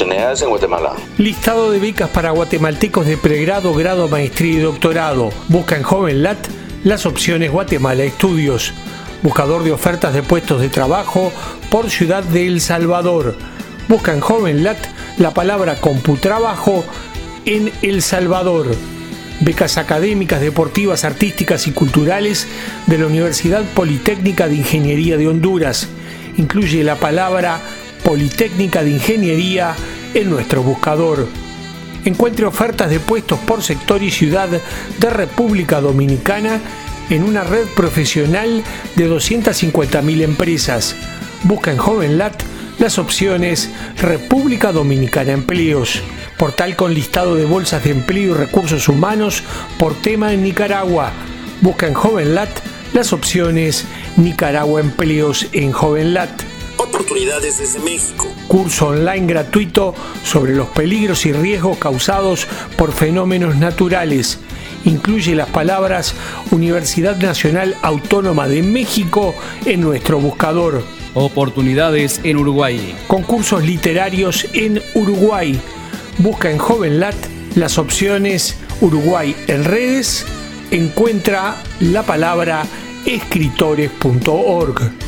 En Guatemala. Listado de becas para guatemaltecos de pregrado, grado, maestría y doctorado. Busca en JovenLat las opciones Guatemala Estudios. Buscador de ofertas de puestos de trabajo por Ciudad de El Salvador. Busca en JovenLat la palabra computrabajo en El Salvador. Becas académicas, deportivas, artísticas y culturales de la Universidad Politécnica de Ingeniería de Honduras. Incluye la palabra Politécnica de Ingeniería en nuestro buscador. Encuentre ofertas de puestos por sector y ciudad de República Dominicana en una red profesional de 250.000 empresas. Busca en JovenLat las opciones República Dominicana Empleos, portal con listado de bolsas de empleo y recursos humanos por tema en Nicaragua. Busca en JovenLat las opciones Nicaragua Empleos en JovenLat. Oportunidades desde México. Curso online gratuito sobre los peligros y riesgos causados por fenómenos naturales. Incluye las palabras Universidad Nacional Autónoma de México en nuestro buscador. Oportunidades en Uruguay. Concursos literarios en Uruguay. Busca en JovenLat las opciones Uruguay en redes. Encuentra la palabra escritores.org.